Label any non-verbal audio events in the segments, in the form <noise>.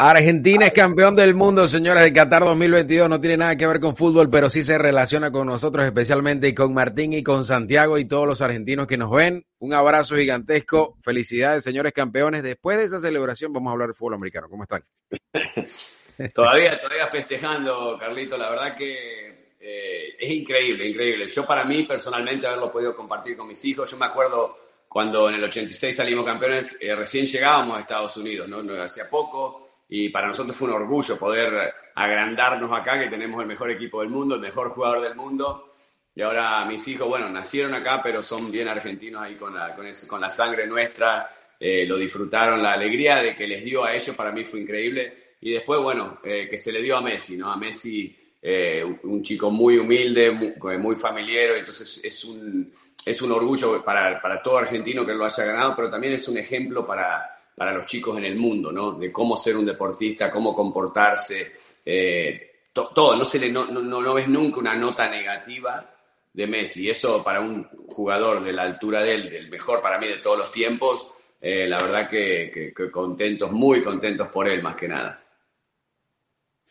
Argentina es campeón del mundo, señores, de Qatar 2022. No tiene nada que ver con fútbol, pero sí se relaciona con nosotros, especialmente con Martín y con Santiago y todos los argentinos que nos ven. Un abrazo gigantesco. Felicidades, señores campeones. Después de esa celebración vamos a hablar de fútbol americano. ¿Cómo están? <laughs> todavía, todavía festejando, Carlito. La verdad que eh, es increíble, increíble. Yo para mí, personalmente, haberlo podido compartir con mis hijos. Yo me acuerdo cuando en el 86 salimos campeones, eh, recién llegábamos a Estados Unidos, ¿no? Hacía poco y para nosotros fue un orgullo poder agrandarnos acá, que tenemos el mejor equipo del mundo, el mejor jugador del mundo. Y ahora mis hijos, bueno, nacieron acá, pero son bien argentinos ahí con la, con, la sangre nuestra. Eh, lo disfrutaron, la alegría de que les dio a ellos para mí fue increíble. Y después, bueno, eh, que se le dio a Messi, ¿no? A Messi, eh, un chico muy humilde, muy, muy familiar, entonces es un, es un orgullo para, para todo argentino que lo haya ganado, pero también es un ejemplo para, para los chicos en el mundo, ¿no? De cómo ser un deportista, cómo comportarse, eh, todo. No, se le, no, no, no, ves nunca una nota negativa de Messi. Eso para un jugador de la altura de él, del mejor para mí de todos los tiempos, eh, la verdad que, contentos, muy contentos por él más que nada.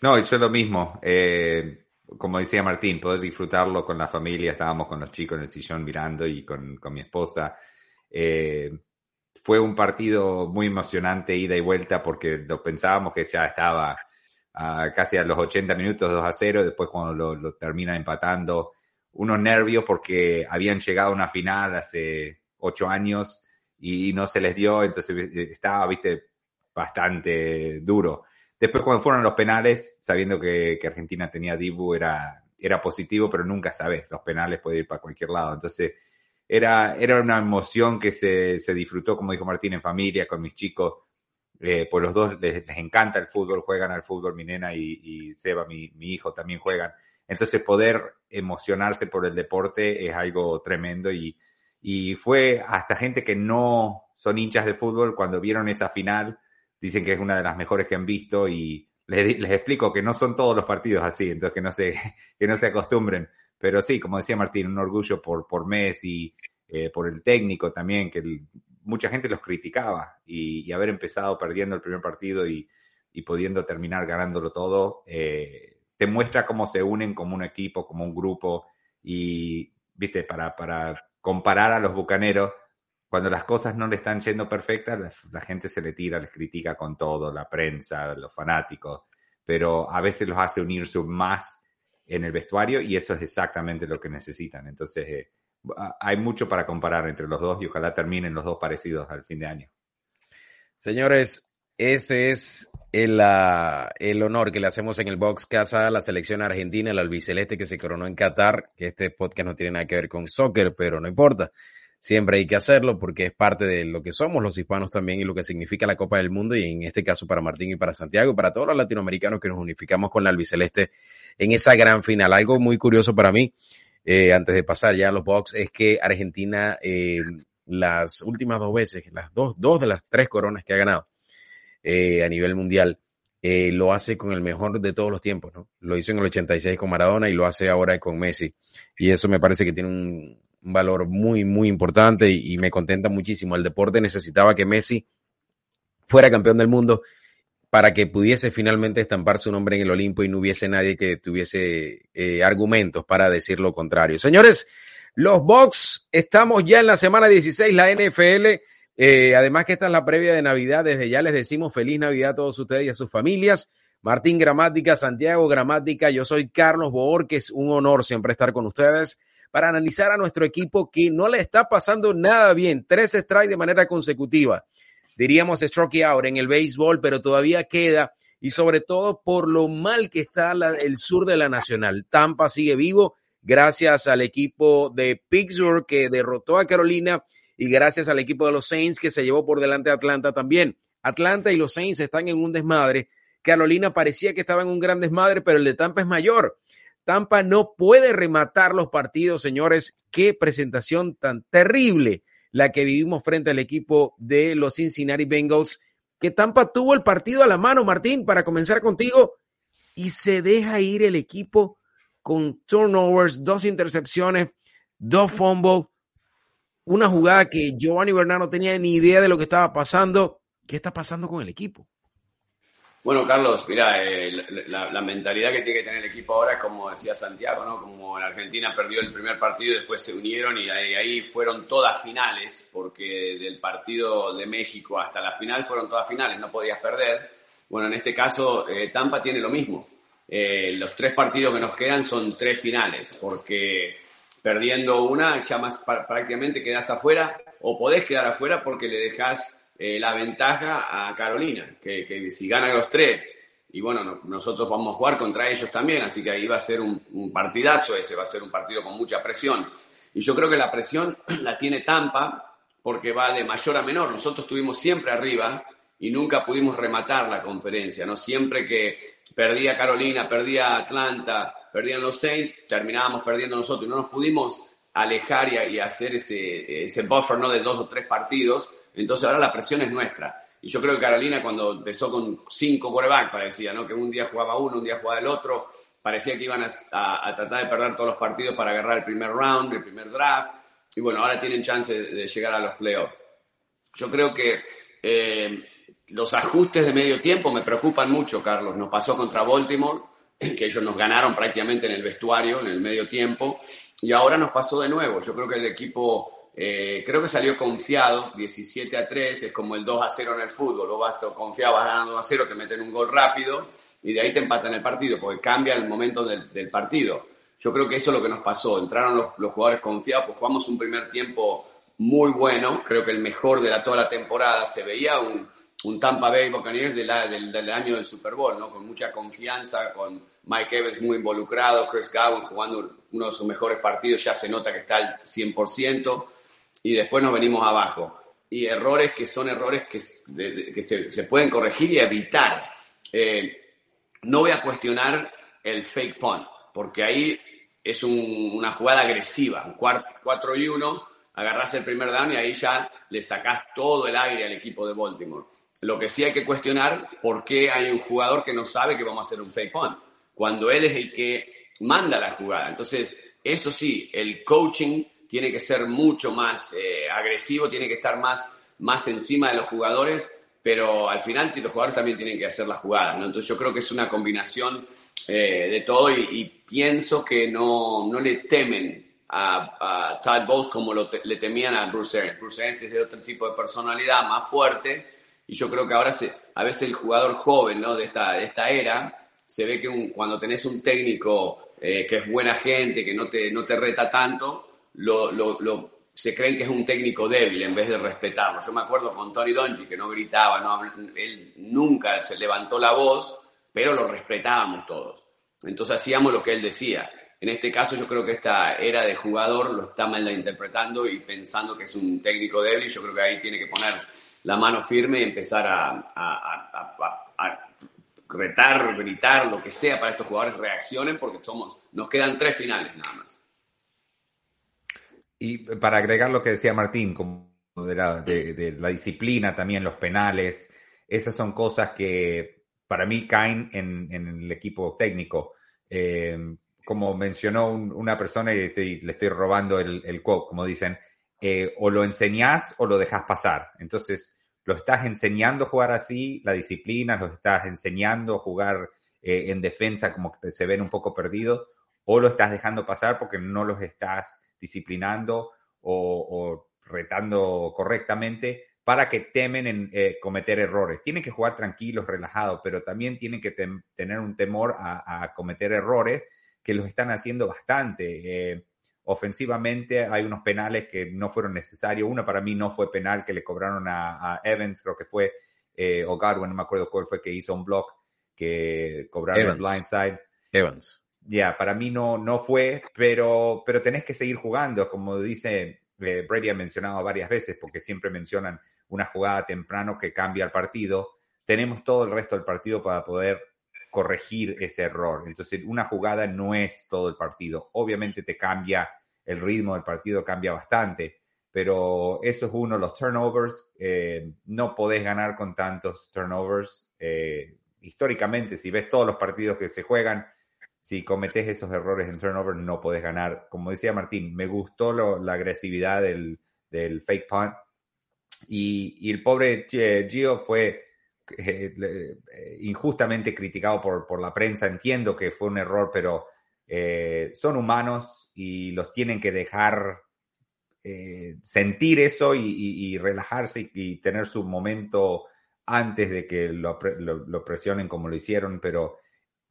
No, yo lo mismo. Eh, como decía Martín, poder disfrutarlo con la familia. Estábamos con los chicos en el sillón mirando y con, con mi esposa. Eh, fue un partido muy emocionante, ida y vuelta, porque lo pensábamos que ya estaba casi a los 80 minutos 2 a 0, después cuando lo, termina empatando, unos nervios porque habían llegado a una final hace ocho años y no se les dio, entonces eh, estaba, viste, bastante duro. Después cuando fueron los penales, sabiendo que, Argentina tenía Dibu, era, era positivo, pero nunca sabes, los penales pueden ir para cualquier lado. Entonces, era, era una emoción que se, se disfrutó, como dijo Martín, en familia, con mis chicos. Eh, pues los dos les, encanta el fútbol, juegan al fútbol, mi nena y, y Seba, mi, mi, hijo, también juegan. Entonces poder emocionarse por el deporte es algo tremendo y, y fue hasta gente que no son hinchas de fútbol cuando vieron esa final, dicen que es una de las mejores que han visto y les, les explico que no son todos los partidos así, entonces que no se, <laughs> que no se acostumbren. Pero sí, como decía Martín, un orgullo por, por Messi, eh, por el técnico también, que mucha gente los criticaba y, haber empezado perdiendo el primer partido y, y pudiendo terminar ganándolo todo, eh, te muestra cómo se unen como un equipo, como un grupo y, viste, para, para comparar a los bucaneros, cuando las cosas no le están yendo perfectas, la, la, gente se le tira, les critica con todo, la prensa, los fanáticos, pero a veces los hace unirse más en el vestuario y eso es exactamente lo que necesitan. Entonces, eh, hay mucho para comparar entre los dos y ojalá terminen los dos parecidos al fin de año. Señores, ese es el, honor que le hacemos en el Box Casa a la selección argentina, el albiceleste que se coronó en Qatar, que este podcast no tiene nada que ver con soccer, pero no importa. Siempre hay que hacerlo porque es parte de lo que somos los hispanos también y lo que significa la Copa del Mundo y en este caso para Martín y para Santiago y para todos los latinoamericanos que nos unificamos con la albiceleste en esa gran final. Algo muy curioso para mí, eh, antes de pasar ya a los box, es que Argentina, eh, las últimas dos veces, las dos, dos de las tres coronas que ha ganado eh, a nivel mundial, lo hace con el mejor de todos los tiempos, ¿no? Lo hizo en el 86 con Maradona y lo hace ahora con Messi. Y eso me parece que tiene un, valor muy, muy importante y, me contenta muchísimo. El deporte necesitaba que Messi fuera campeón del mundo para que pudiese finalmente estampar su nombre en el Olimpo y no hubiese nadie que tuviese eh, argumentos para decir lo contrario. Señores, los Bucks, estamos ya en la semana 16, la NFL. Eh, además que esta es la previa de Navidad, desde ya les decimos feliz Navidad a todos ustedes y a sus familias. Martín Gramática, Santiago Gramática, yo soy Carlos Boor, que es un honor siempre estar con ustedes para analizar a nuestro equipo que no le está pasando nada bien. Tres strikes de manera consecutiva. Diríamos stroke out en el béisbol, pero todavía queda y sobre todo por lo mal que está el sur de la Nacional. Tampa sigue vivo gracias al equipo de Pittsburgh que derrotó a Carolina y gracias al equipo de los Saints que se llevó por delante a Atlanta también. Atlanta y los Saints están en un desmadre. Carolina parecía que estaba en un gran desmadre, pero el de Tampa es mayor. Tampa no puede rematar los partidos, señores. Qué presentación tan terrible la que vivimos frente al equipo de los Cincinnati Bengals, que Tampa tuvo el partido a la mano, Martín, para comenzar contigo, y se deja ir el equipo con turnovers, dos intercepciones, dos fumbles, una jugada que Giovanni Bernard no tenía ni idea de lo que estaba pasando. ¿Qué está pasando con el equipo? Bueno, Carlos, mira, eh, la, mentalidad que tiene que tener el equipo ahora es como decía Santiago, ¿no? Como en Argentina perdió el primer partido después se unieron y ahí, ahí, fueron todas finales, porque del partido de México hasta la final fueron todas finales, no podías perder. Bueno, en este caso eh, Tampa tiene lo mismo. Eh, los tres partidos que nos quedan son tres finales, porque perdiendo una ya más prácticamente quedas afuera o podés quedar afuera porque le dejas eh, la ventaja a Carolina, que, si gana los tres, y bueno, nosotros vamos a jugar contra ellos también, así que ahí va a ser un, partidazo ese, va a ser un partido con mucha presión. Y yo creo que la presión <clears throat> la tiene Tampa porque va de mayor a menor. Nosotros estuvimos siempre arriba y nunca pudimos rematar la conferencia, ¿no? Siempre que perdía Carolina, perdía Atlanta, perdían los Saints, terminábamos perdiendo nosotros y no nos pudimos alejar y, y hacer ese, ese buffer, ¿no? De dos o tres partidos entonces ahora la presión es nuestra. Y yo creo que Carolina cuando empezó con cinco quarterbacks parecía, ¿no? Que un día jugaba uno, un día jugaba el otro, parecía que iban a, tratar de perder todos los partidos para agarrar el primer round, el primer draft. Y bueno, ahora tienen chance de, llegar a los playoffs. Yo creo que eh, los ajustes de medio tiempo me preocupan mucho, Carlos. Nos pasó contra Baltimore, que ellos nos ganaron prácticamente en el vestuario, en el medio tiempo, y ahora nos pasó de nuevo. Yo creo que el equipo eh, creo que salió confiado, 17 a 3, es como el 2 a 0 en el fútbol, vas confiado, ganando 2 a 0, te meten un gol rápido y de ahí te empatan el partido, porque cambia el momento del, partido. Yo creo que eso es lo que nos pasó, entraron los, jugadores confiados, pues jugamos un primer tiempo muy bueno, creo que el mejor de toda la temporada, se veía un, un Tampa Bay Buccaneers del, del, año del Super Bowl, ¿no? con mucha confianza, con Mike Evans muy involucrado, Chris Gowan jugando uno de sus mejores partidos, ya se nota que está al 100% y después nos venimos abajo. Y errores que son errores que, se, pueden corregir y evitar. Eh, no voy a cuestionar el fake punt, porque ahí es una jugada agresiva, un 4 y 1, agarras el primer down y ahí ya le sacás todo el aire al equipo de Baltimore. Lo que sí hay que cuestionar, ¿por qué hay un jugador que no sabe que vamos a hacer un fake punt? Cuando él es el que manda la jugada. Entonces, eso sí, el coaching tiene que ser mucho más eh, agresivo, tiene que estar más, más encima de los jugadores, pero al final los jugadores también tienen que hacer las jugadas, ¿no? Entonces yo creo que es una combinación eh, de todo y, pienso que no, no le temen a, a Todd Bowles como lo le temían a Bruce Arians. Bruce Arians es de otro tipo de personalidad, más fuerte, y yo creo que ahora a veces el jugador joven ¿no? de, esta, de esta era se ve que cuando tenés un técnico eh, que es buena gente, que no te, no te reta tanto, lo, lo, se creen que es un técnico débil en vez de respetarlo. Yo me acuerdo con Tony Donji, que no gritaba, no, él nunca se levantó la voz, pero lo respetábamos todos. Entonces hacíamos lo que él decía. En este caso yo creo que esta era de jugador lo está malinterpretando y pensando que es un técnico débil yo creo que ahí tiene que poner la mano firme y empezar a, a, a retar, gritar, lo que sea para estos jugadores reaccionen porque somos, nos quedan tres finales nada más. Y para agregar lo que decía Martín, como de la, de, la disciplina, también los penales, esas son cosas que para mí caen en, el equipo técnico. Eh, como mencionó una persona, y le estoy robando el, el quote, como dicen, eh, o lo enseñás o lo dejas pasar. Entonces, lo estás enseñando a jugar así, la disciplina, lo estás enseñando a jugar eh, en defensa como que se ven un poco perdidos, o lo estás dejando pasar porque no los estás disciplinando o, retando correctamente para que temen en eh, cometer errores. Tienen que jugar tranquilos, relajados, pero también tienen que tener un temor a, cometer errores que los están haciendo bastante. Eh, ofensivamente hay unos penales que no fueron necesarios. Uno para mí no fue penal que le cobraron a, Evans, creo que fue, eh, o Godwin, no me acuerdo cuál fue, que hizo un block que cobraron el blindside. Evans ya, para mí no, no fue, pero, pero tenés que seguir jugando, como dice eh, Brady ha mencionado varias veces, porque siempre mencionan una jugada temprano que cambia el partido. Tenemos todo el resto del partido para poder corregir ese error. Entonces, una jugada no es todo el partido. Obviamente te cambia el ritmo del partido, cambia bastante, pero eso es uno, los turnovers. Eh, no podés ganar con tantos turnovers. Eh, históricamente, si ves todos los partidos que se juegan, si cometes esos errores en turnover no puedes ganar. Como decía Martín, me gustó la agresividad del, fake punt. Y, el pobre Gio fue eh, eh, injustamente criticado por, por, la prensa. Entiendo que fue un error, pero eh, son humanos y los tienen que dejar sentir eso y, relajarse y, tener su momento antes de que lo, lo, presionen como lo hicieron. Pero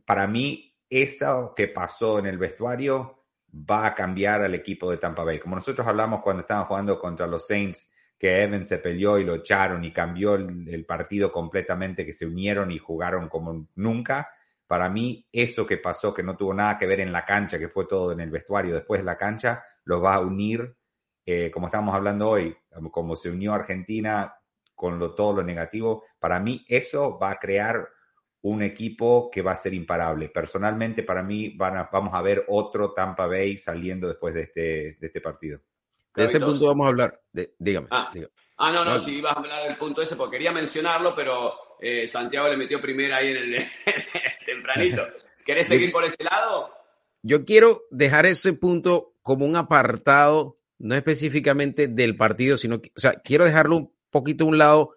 para mí, eso que pasó en el vestuario va a cambiar al equipo de Tampa Bay. Como nosotros hablamos cuando estaban jugando contra los Saints que Evans se peleó y lo echaron y cambió el, partido completamente, que se unieron y jugaron como nunca. Para mí, eso que pasó, que no tuvo nada que ver en la cancha, que fue todo en el vestuario después de la cancha, lo va a unir, eh, como estamos hablando hoy, como se unió Argentina con lo, todo lo negativo. Para mí, eso va a crear un equipo que va a ser imparable. Personalmente, para mí, van vamos a ver otro Tampa Bay saliendo después de este, de este partido. De ese punto vamos a hablar. dígame, ah. ah. no, no, si ibas a hablar del punto ese, porque quería mencionarlo, pero eh, Santiago le metió primero ahí <laughs> en el tempranito. ¿Querés seguir por ese lado? Yo quiero dejar ese punto como un apartado, no específicamente del partido, sino que, o sea, quiero dejarlo un poquito a un lado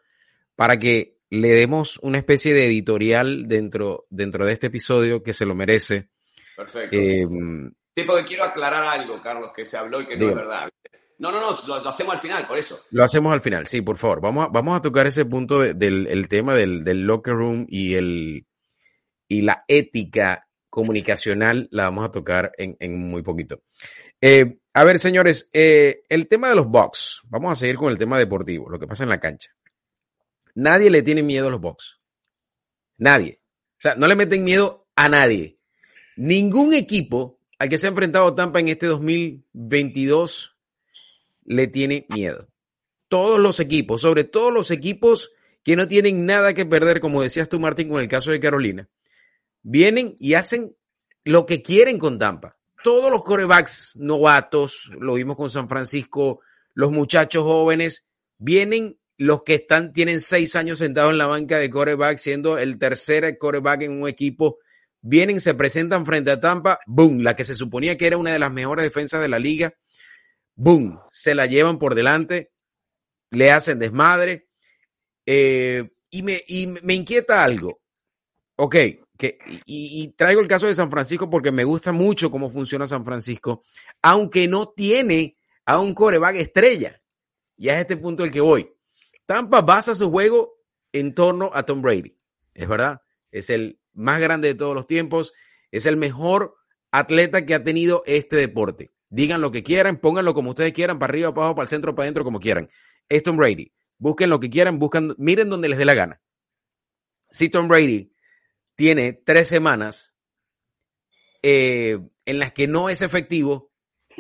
para que le demos una especie de editorial dentro, dentro de este episodio que se lo merece. Perfecto. Eh, sí, porque quiero aclarar algo, Carlos, que se habló y que no es verdad. No, no, no, lo, hacemos al final, por eso. Lo hacemos al final, sí, por favor. Vamos a, vamos a tocar ese punto del tema del, locker room y, el, y la ética comunicacional, la vamos a tocar en, muy poquito. Eh, a ver, señores, eh, el tema de los box. Vamos a seguir con el tema deportivo, lo que pasa en la cancha. Nadie le tiene miedo a los box. Nadie. O sea, no le meten miedo a nadie. Ningún equipo al que se ha enfrentado Tampa en este 2022 le tiene miedo. Todos los equipos, sobre todo los equipos que no tienen nada que perder, como decías tú, Martín, con el caso de Carolina, vienen y hacen lo que quieren con Tampa. Todos los corebacks novatos, lo vimos con San Francisco, los muchachos jóvenes, vienen los que están, tienen seis años sentados en la banca de coreback, siendo el tercer coreback en un equipo, vienen, se presentan frente a Tampa, boom, la que se suponía que era una de las mejores defensas de la liga, boom, se la llevan por delante, le hacen desmadre. Eh, y, me, me inquieta algo. Ok, que, y, traigo el caso de San Francisco porque me gusta mucho cómo funciona San Francisco, aunque no tiene a un coreback estrella. Y a este punto el que voy. Tampa basa su juego en torno a Tom Brady. Es verdad, es el más grande de todos los tiempos, es el mejor atleta que ha tenido este deporte. Digan lo que quieran, pónganlo como ustedes quieran, para arriba, para abajo, para el centro, para adentro, como quieran. Es Tom Brady. Busquen lo que quieran, buscan, miren donde les dé la gana. Si Tom Brady tiene tres semanas eh, en las que no es efectivo,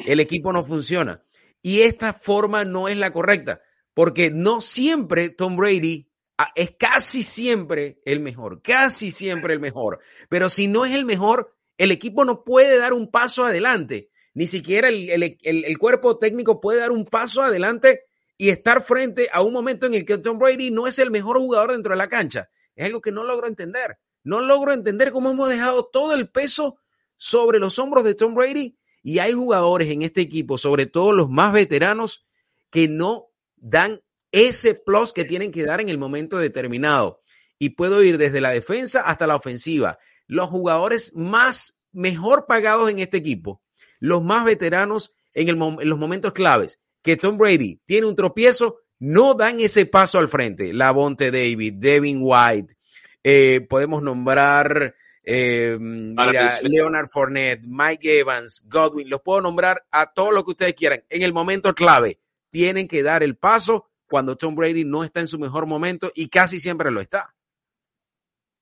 el equipo no funciona. Y esta forma no es la correcta, porque no siempre Tom Brady ah, es casi siempre el mejor, casi siempre el mejor. Pero si no es el mejor, el equipo no puede dar un paso adelante. Ni siquiera el, cuerpo técnico puede dar un paso adelante y estar frente a un momento en el que Tom Brady no es el mejor jugador dentro de la cancha. Es algo que no logro entender. No logro entender cómo hemos dejado todo el peso sobre los hombros de Tom Brady y hay jugadores en este equipo, sobre todo los más veteranos, que no dan ese plus que tienen que dar en el momento determinado. Y puedo ir desde la defensa hasta la ofensiva. Los jugadores más mejor pagados en este equipo los más veteranos en, los momentos claves, que Tom Brady tiene un tropiezo, no dan ese paso al frente. Lavonte David, Devin White, eh, podemos nombrar eh, Leonard Fournette, Mike Evans, Godwin, los puedo nombrar a todos los que ustedes quieran. En el momento clave, tienen que dar el paso cuando Tom Brady no está en su mejor momento y casi siempre lo está.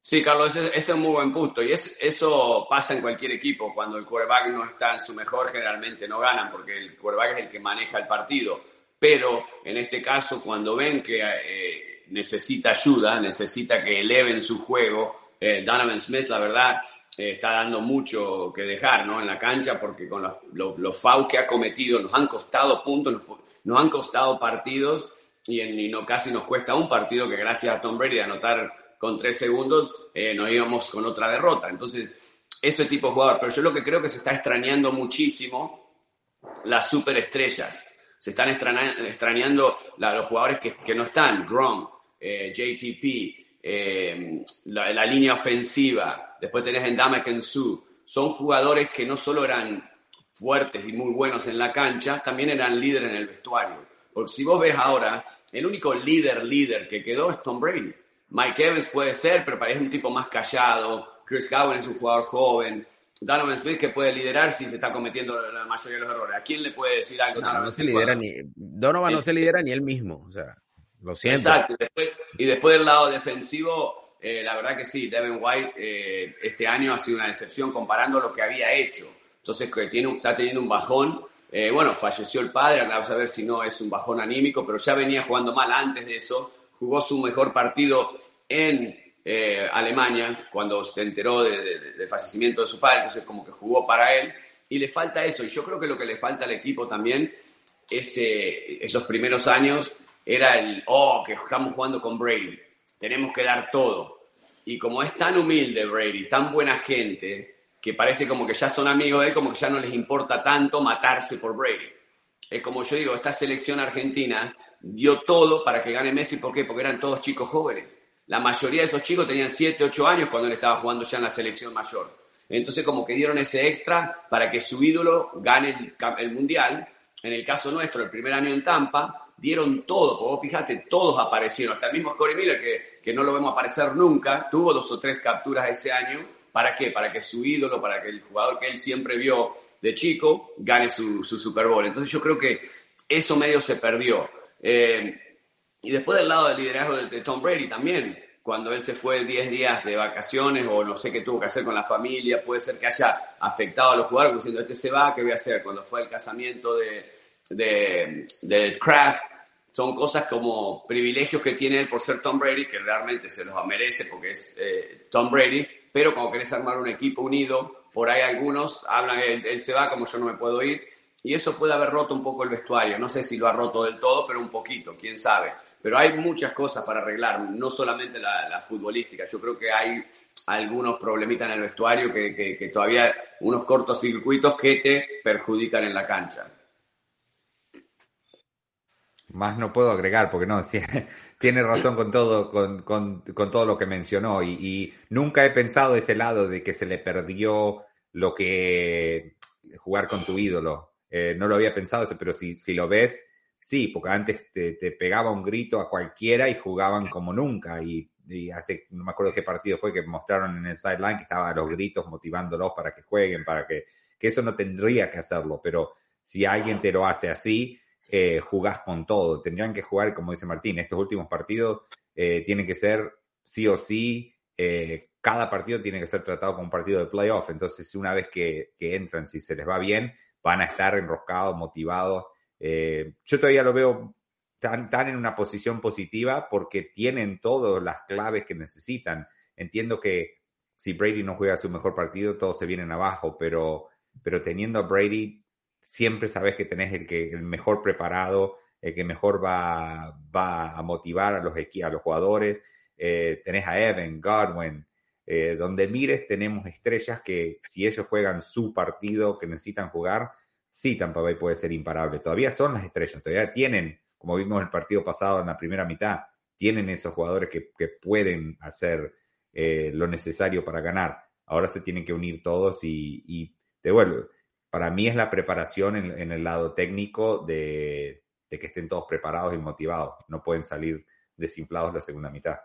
Sí, Carlos, ese, es un muy buen punto. Y eso pasa en cualquier equipo. Cuando el quarterback no está en su mejor, generalmente no ganan, porque el quarterback es el que maneja el partido. Pero en este caso, cuando ven que eh, necesita ayuda, necesita que eleven su juego, eh, Donovan Smith, la verdad, eh, está dando mucho que dejar ¿no? en la cancha, porque con los, los, que ha cometido nos han costado puntos, han costado partidos, y, en, no, casi nos cuesta un partido que gracias a Tom Brady anotar con tres segundos eh, nos íbamos con otra derrota. Entonces, ese tipo de jugador. Pero yo lo que creo que se está extrañando muchísimo las superestrellas. Se están extrañando los jugadores que, no están. Gronk, eh, JPP, eh, la, línea ofensiva, después tenés Endame Kensu, son jugadores que no solo eran fuertes y muy buenos en la cancha, también eran líderes en el vestuario. Porque si vos ves ahora, el único líder, líder que quedó es Tom Brady. Mike Evans puede ser, pero parece un tipo más callado. Chris Gowen es un jugador joven. Donovan Smith que puede liderar si se está cometiendo la mayoría de los errores. ¿A quién le puede decir algo? No, no se lidera ni, Donovan no se lidera ni él mismo. O sea, lo siento. Exacto. Y después, del lado defensivo, eh, la verdad que sí, Devin White eh, este año ha sido una decepción comparando lo que había hecho. Entonces, que tiene, está teniendo un bajón. Eh, bueno, falleció el padre, vamos a ver si no es un bajón anímico, pero ya venía jugando mal antes de eso. Jugó su mejor partido en eh, Alemania cuando se enteró del fallecimiento de su padre, entonces como que jugó para él y le falta eso. Y yo creo que lo que le falta al equipo también es esos primeros años era el, oh, que estamos jugando con Brady, tenemos que dar todo. Y como es tan humilde Brady, tan buena gente, que parece como que ya son amigos de él, como que ya no les importa tanto matarse por Brady. Es como yo digo, esta selección argentina dio todo para que gane Messi, ¿por qué? Porque eran todos chicos jóvenes. La mayoría de esos chicos tenían 7, 8 años cuando él estaba jugando ya en la selección mayor. Entonces como que dieron ese extra para que su ídolo gane el, mundial. En el caso nuestro, el primer año en Tampa, dieron todo. Como fíjate, todos aparecieron. Hasta el mismo Corey Miller, que, que no lo vemos aparecer nunca, tuvo dos o tres capturas ese año. ¿Para qué? Para que su ídolo, para que el jugador que él siempre vio de chico, gane su, Super Bowl. Entonces yo creo que eso medio se perdió. Eh, y después del lado del liderazgo de, Tom Brady también, cuando él se fue 10 días de vacaciones o no sé qué tuvo que hacer con la familia, puede ser que haya afectado a los jugadores diciendo, este se va, ¿qué voy a hacer? Cuando fue el casamiento de, de, Kraft, son cosas como privilegios que tiene él por ser Tom Brady, que realmente se los merece porque es eh, Tom Brady, pero como querés armar un equipo unido, por ahí algunos hablan, él, él, se va, como yo no me puedo ir, y eso puede haber roto un poco el vestuario. No sé si lo ha roto del todo, pero un poquito, quién sabe. Pero hay muchas cosas para arreglar, no solamente la, futbolística. Yo creo que hay algunos problemitas en el vestuario que, que, todavía unos cortocircuitos que te perjudican en la cancha. Más no puedo agregar porque no, <laughs> tiene razón con todo, con, con, con todo lo que mencionó y, y, nunca he pensado ese lado de que se le perdió lo que jugar con tu ídolo. Eh, no lo había pensado, pero si, si lo ves, Sí, porque antes te, pegaba un grito a cualquiera y jugaban como nunca. Y, hace, no me acuerdo qué partido fue que mostraron en el sideline que estaban los gritos motivándolos para que jueguen, para que, que eso no tendría que hacerlo. Pero si alguien te lo hace así, eh, jugás con todo. Tendrían que jugar, como dice Martín, estos últimos partidos eh, tienen que ser sí o sí. Eh, cada partido tiene que ser tratado como un partido de playoff. Entonces, una vez que, que entran, si se les va bien, van a estar enroscados, motivados eh, yo todavía lo veo tan, tan en una posición positiva porque tienen todas las claves que necesitan. Entiendo que si Brady no juega su mejor partido, todos se vienen abajo, pero, pero teniendo a Brady, siempre sabes que tenés el, que, el mejor preparado, el que mejor va, va a motivar a los, a los jugadores. Eh, tenés a Evan, Godwin, eh, donde mires tenemos estrellas que si ellos juegan su partido que necesitan jugar, sí, Tampa puede ser imparable. Todavía son las estrellas, todavía tienen, como vimos el partido pasado en la primera mitad, tienen esos jugadores que, pueden hacer eh, lo necesario para ganar. Ahora se tienen que unir todos y, y te vuelvo. Para mí es la preparación en, el lado técnico de, que estén todos preparados y motivados. No pueden salir desinflados la segunda mitad.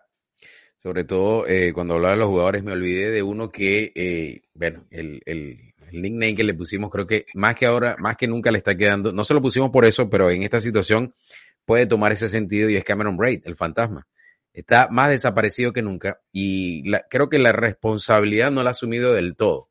Sobre todo, eh, cuando hablaba de los jugadores, me olvidé de uno que, eh, bueno, el, el nickname que le pusimos, creo que más que ahora, más que nunca le está quedando, no se lo pusimos por eso, pero en esta situación puede tomar ese sentido y es Cameron Braid, el fantasma. Está más desaparecido que nunca y creo que la responsabilidad no la ha asumido del todo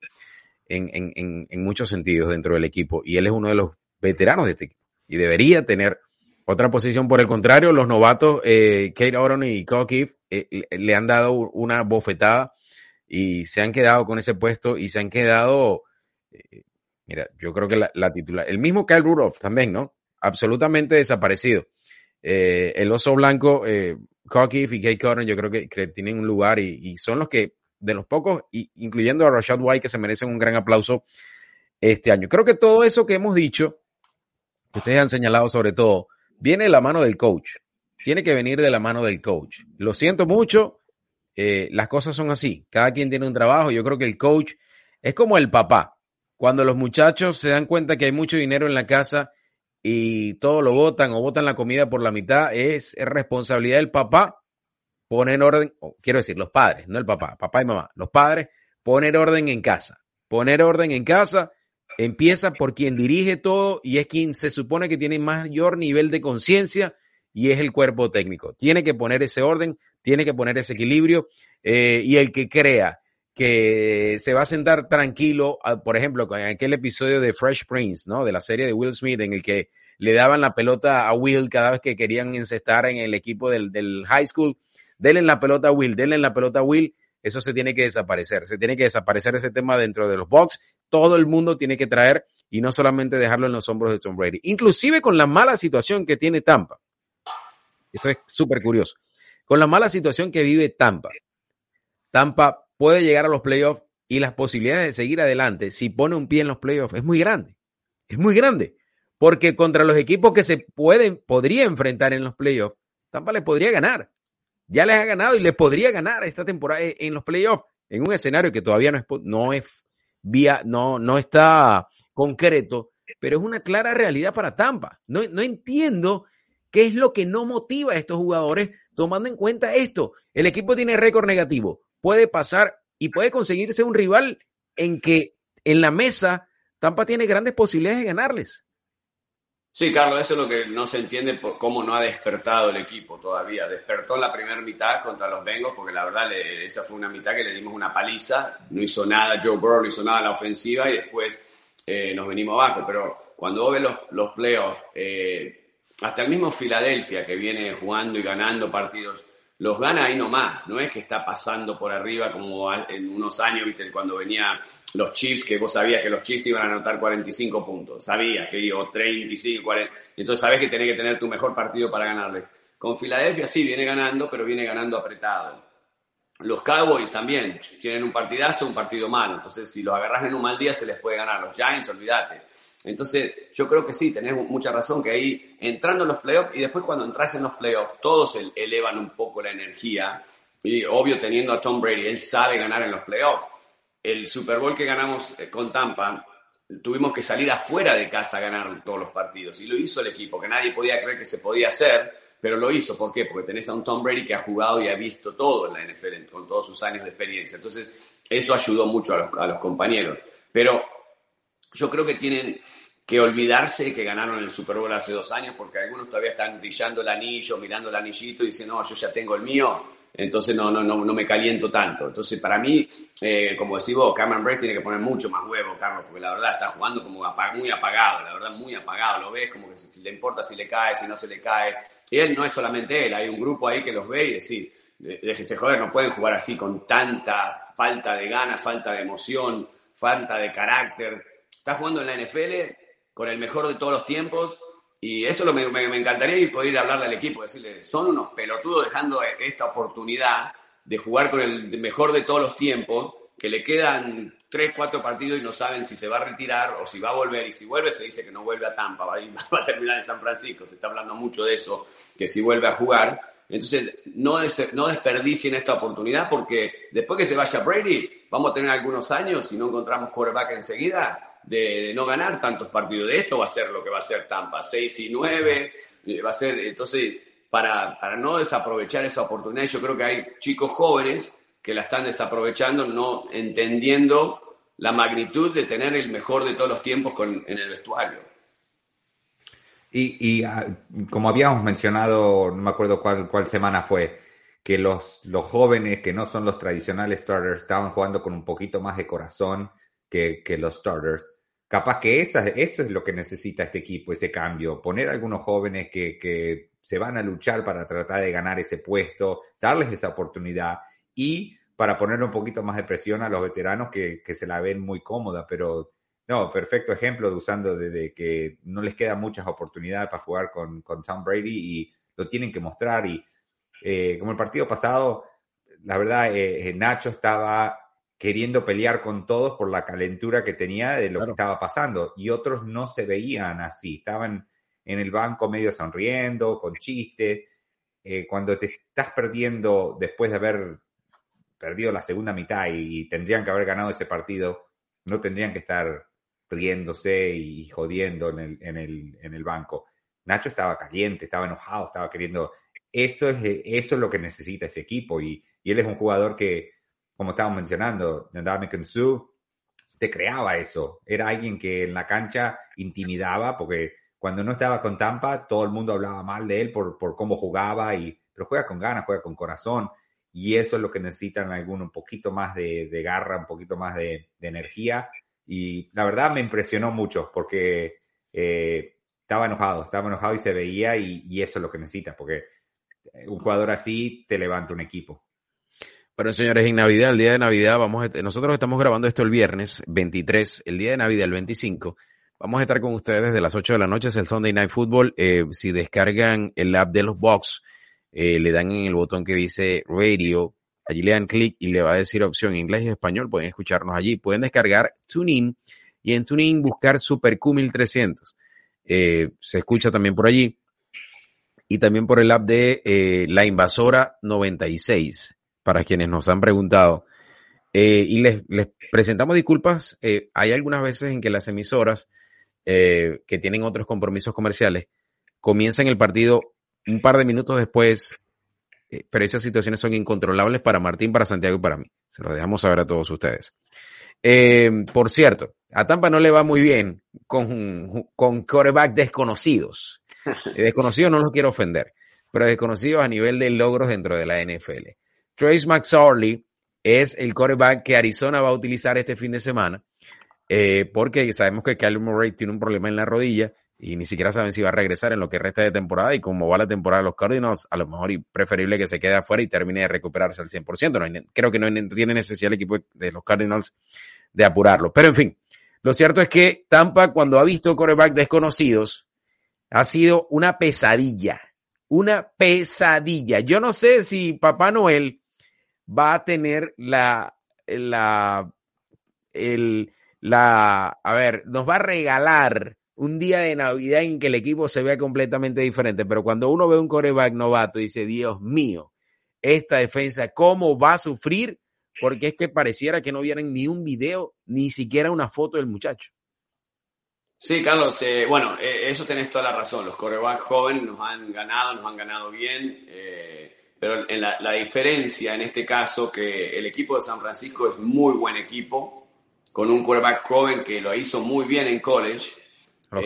en, en, en, muchos sentidos dentro del equipo y él es uno de los veteranos de este equipo y debería tener otra posición. Por el contrario, los novatos, eh, Kate Oron y Cole eh, le han dado una bofetada y se han quedado con ese puesto y se han quedado eh, mira, yo creo que la, titular, el mismo Kyle Rudolph también, ¿no? Absolutamente desaparecido. Eh, el oso blanco, eh, y Kate Cotton, yo creo que, tienen un lugar y, son los que, de los pocos, incluyendo a Rashad White, que se merecen un gran aplauso este año. Creo que todo eso que hemos dicho, que ustedes han señalado sobre todo, viene de la mano del coach. Tiene que venir de la mano del coach. Lo siento mucho, Eh, las cosas son así. Cada quien tiene un trabajo. Yo creo que el coach es como el papá. Cuando los muchachos se dan cuenta que hay mucho dinero en la casa y todo lo votan o votan la comida por la mitad, es, responsabilidad del papá poner orden, quiero decir, los padres, no el papá, papá y mamá, los padres, poner orden en casa. Poner orden en casa empieza por quien dirige todo y es quien se supone que tiene mayor nivel de conciencia y es el cuerpo técnico. Tiene que poner ese orden, tiene que poner ese equilibrio eh, y el que crea que se va a sentar tranquilo, por ejemplo, con aquel episodio de Fresh Prince, ¿no? De la serie de Will Smith, en el que le daban la pelota a Will cada vez que querían encestar en el equipo del, del high school. Denle la pelota a Will, denle la pelota a Will. Eso se tiene que desaparecer. Se tiene que desaparecer ese tema dentro de los box. Todo el mundo tiene que traer y no solamente dejarlo en los hombros de Tom Brady. Inclusive con la mala situación que tiene Tampa. Esto es súper curioso. Con la mala situación que vive Tampa. Tampa puede llegar a los playoffs y las posibilidades de seguir adelante si pone un pie en los playoffs es muy grande. Es muy grande. Porque contra los equipos que se pueden, podría enfrentar en los playoffs, Tampa le podría ganar. Ya les ha ganado y les podría ganar esta temporada en los playoffs, en un escenario que todavía no es, no es vía, no, no está concreto, pero es una clara realidad para Tampa. No, no entiendo qué es lo que no motiva a estos jugadores tomando en cuenta esto. El equipo tiene récord negativo, puede pasar y puede conseguirse un rival en que en la mesa Tampa tiene grandes posibilidades de ganarles. Sí, Carlos, eso es lo que no se entiende por cómo no ha despertado el equipo todavía. Despertó en la primera mitad contra los Bengals, porque la verdad esa fue una mitad que le dimos una paliza. No hizo nada Joe Burrow, no hizo nada la ofensiva y después eh, nos venimos abajo. Pero cuando ves los, los playoffs, eh, hasta el mismo Filadelfia que viene jugando y ganando partidos los gana ahí nomás, no es que está pasando por arriba como en unos años, viste, cuando venía los Chiefs, que vos sabías que los Chiefs iban a anotar 45 puntos, sabías que iba 35, 40, entonces sabes que tenés que tener tu mejor partido para ganarle. Con Filadelfia sí, viene ganando, pero viene ganando apretado. Los Cowboys también tienen un partidazo, un partido malo, entonces si los agarras en un mal día se les puede ganar. Los Giants, olvídate. Entonces, yo creo que sí, tenés mucha razón, que ahí entrando en los playoffs y después cuando entras en los playoffs, todos elevan un poco la energía. Y obvio, teniendo a Tom Brady, él sabe ganar en los playoffs. El Super Bowl que ganamos eh, con Tampa, tuvimos que salir afuera de casa a ganar todos los partidos. Y lo hizo el equipo, que nadie podía creer que se podía hacer, pero lo hizo. ¿Por qué? Porque tenés a un Tom Brady que ha jugado y ha visto todo en la NFL, con todos sus años de experiencia. Entonces, eso ayudó mucho a los, a los compañeros. Pero yo creo que tienen que olvidarse que ganaron el Super Bowl hace dos años, porque algunos todavía están brillando el anillo, mirando el anillito y dicen, no, yo ya tengo el mío, entonces no, no, no, no me caliento tanto. Entonces, para mí, eh, como decís vos, Cameron Bray tiene que poner mucho más huevo, Carlos, porque la verdad está jugando como muy apagado, la verdad muy apagado, lo ves como que le importa si le cae, si no se le cae. Y él no es solamente él, hay un grupo ahí que los ve y decir, déjese joder, no pueden jugar así con tanta falta de ganas, falta de emoción, falta de carácter está jugando en la NFL con el mejor de todos los tiempos y eso lo me, me, encantaría y poder hablarle al equipo, decirle, son unos pelotudos dejando esta oportunidad de jugar con el mejor de todos los tiempos, que le quedan 3, 4 partidos y no saben si se va a retirar o si va a volver. Y si vuelve, se dice que no vuelve a Tampa, va, a <laughs> terminar en San Francisco. Se está hablando mucho de eso, que si vuelve a jugar. Entonces, no, no desperdicien esta oportunidad porque después que se vaya Brady, vamos a tener algunos años, si no encontramos quarterback enseguida, de, no ganar tantos partidos. De esto va a ser lo que va a ser Tampa, 6 y 9, eh, va a ser, entonces, para, para no desaprovechar esa oportunidad, yo creo que hay chicos jóvenes que la están desaprovechando, no entendiendo la magnitud de tener el mejor de todos los tiempos con, en el vestuario. Y, y ah, como habíamos mencionado, no me acuerdo cuál, cuál semana fue, que los, los jóvenes que no son los tradicionales starters estaban jugando con un poquito más de corazón que, que los starters. Capaz que esa, eso es lo que necesita este equipo, ese cambio. Poner a algunos jóvenes que, que se van a luchar para tratar de ganar ese puesto, darles esa oportunidad y para poner un poquito más de presión a los veteranos que, que se la ven muy cómoda, pero no, perfecto ejemplo de usando de, que no les quedan muchas oportunidades para jugar con, con Tom Brady y lo tienen que mostrar. Y eh, como el partido pasado, la verdad, eh, eh, Nacho estaba queriendo pelear con todos por la calentura que tenía de lo que estaba pasando. Y otros no se veían así, estaban en el banco medio sonriendo, con chistes. Eh, cuando te estás perdiendo después de haber perdido la segunda mitad y, tendrían que haber ganado ese partido, no tendrían que estar riéndose y jodiendo en el, en el, en el banco. Nacho estaba caliente, estaba enojado, estaba queriendo. Eso es, eso es lo que necesita ese equipo. Y, y él es un jugador que, como estábamos mencionando, Ndame Su te creaba eso. Era alguien que en la cancha intimidaba, porque cuando no estaba con Tampa, todo el mundo hablaba mal de él por, por cómo jugaba, y, pero juega con ganas, juega con corazón. Y eso es lo que necesitan algunos, un poquito más de, de garra, un poquito más de, energía. Y la verdad me impresionó mucho porque eh, estaba enojado, estaba enojado y se veía y, eso es lo que necesitas, porque un jugador así te levanta un equipo. Bueno, señores, en Navidad, el día de Navidad, vamos a, nosotros estamos grabando esto el viernes 23, el día de Navidad, el 25. Vamos a estar con ustedes desde las 8 de la noche, es el Sunday Night Football. Eh, si descargan el app de los Box, eh, le dan en el botón que dice Radio, allí le dan clic y le va a decir opción inglés y español, pueden escucharnos allí. Pueden descargar TuneIn y en TuneIn buscar Super Q1300. Eh, se escucha también por allí y también por el app de eh, La Invasora 96, para quienes nos han preguntado. Eh, y les, les, presentamos disculpas. Eh, hay algunas veces en que las emisoras eh, que tienen otros compromisos comerciales comienzan el partido un par de minutos después, pero esas situaciones son incontrolables para Martín, para Santiago y para mí. Se lo dejamos saber a todos ustedes. por cierto, a Tampa no le va muy bien con, con coreback desconocidos. <laughs> Desconocido no los quiero ofender, pero desconocidos a nivel de logros dentro de la NFL. Trace McSorley es el coreback que Arizona va a utilizar este fin de semana, eh, porque sabemos que Kyler Murray tiene un problema en la rodilla y ni siquiera saben si va a regresar en lo que resta de temporada y como va la temporada de los Cardinals, a lo mejor y preferible que se quede afuera y termine de recuperarse al 100%. No creo que no tiene necesidad el equipo de los Cardinals de apurarlo. Pero en fin, lo cierto es que Tampa cuando ha visto coreback desconocidos, ha sido una pesadilla, una pesadilla. Yo no sé si Papá Noel va a tener la, la, el, la, a ver, nos va a regalar un día de Navidad en que el equipo se vea completamente diferente, pero cuando uno ve un coreback novato dice, Dios mío, esta defensa, ¿cómo va a sufrir? Porque es que pareciera que no vieran ni un video, ni siquiera una foto del muchacho. Sí, Carlos, eh, bueno, eh, eso tenés toda la razón. Los corebacks jóvenes nos han ganado, nos han ganado bien, eh, pero en la, la, diferencia en este caso que el equipo de San Francisco es muy buen equipo, con un coreback joven que lo hizo muy bien en college. Los